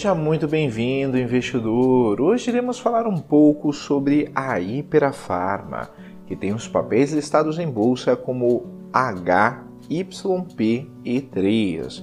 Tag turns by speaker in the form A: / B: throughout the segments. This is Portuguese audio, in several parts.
A: Seja muito bem-vindo, investidor! Hoje iremos falar um pouco sobre a Hiperafarma, que tem os papéis listados em bolsa como HYPE3.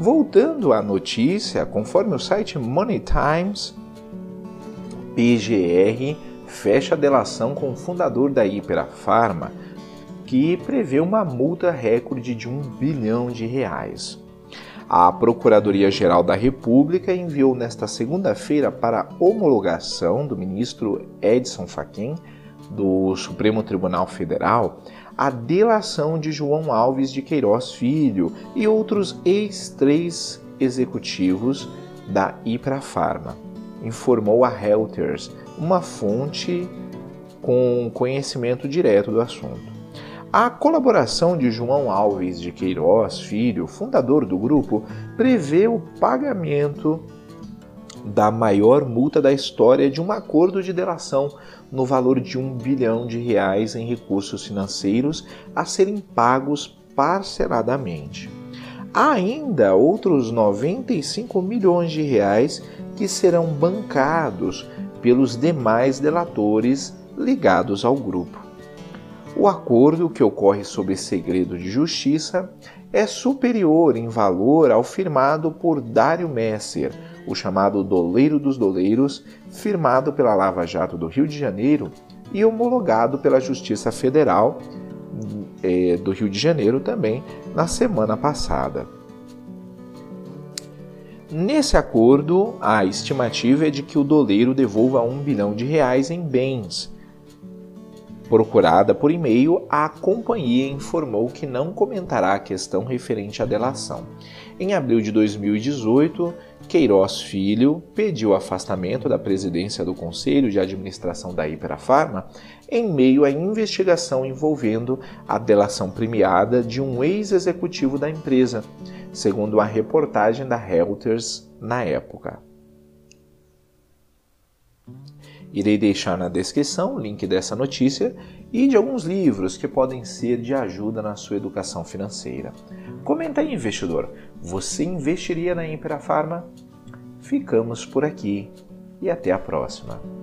A: Voltando à notícia, conforme o site Money Times, PGR fecha a delação com o fundador da Hiperafarma, que prevê uma multa recorde de um bilhão de reais. A Procuradoria-Geral da República enviou nesta segunda-feira para homologação do ministro Edson Fachin do Supremo Tribunal Federal a delação de João Alves de Queiroz Filho e outros ex-três executivos da Iprafarma, informou a Reuters, uma fonte com conhecimento direto do assunto. A colaboração de João Alves de Queiroz Filho, fundador do grupo, prevê o pagamento da maior multa da história de um acordo de delação no valor de um bilhão de reais em recursos financeiros a serem pagos parceladamente. Há ainda outros 95 milhões de reais que serão bancados pelos demais delatores ligados ao grupo. O acordo, que ocorre sob segredo de justiça, é superior em valor ao firmado por Dário Messer, o chamado Doleiro dos Doleiros, firmado pela Lava Jato do Rio de Janeiro e homologado pela Justiça Federal é, do Rio de Janeiro também na semana passada. Nesse acordo, a estimativa é de que o doleiro devolva um bilhão de reais em bens. Procurada por e-mail, a companhia informou que não comentará a questão referente à delação. Em abril de 2018, Queiroz Filho pediu afastamento da presidência do Conselho de Administração da Hiperafarma em meio à investigação envolvendo a delação premiada de um ex-executivo da empresa, segundo a reportagem da Reuters na época. Irei deixar na descrição o link dessa notícia e de alguns livros que podem ser de ajuda na sua educação financeira. Comenta aí, investidor, você investiria na Impera Ficamos por aqui e até a próxima.